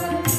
Bye.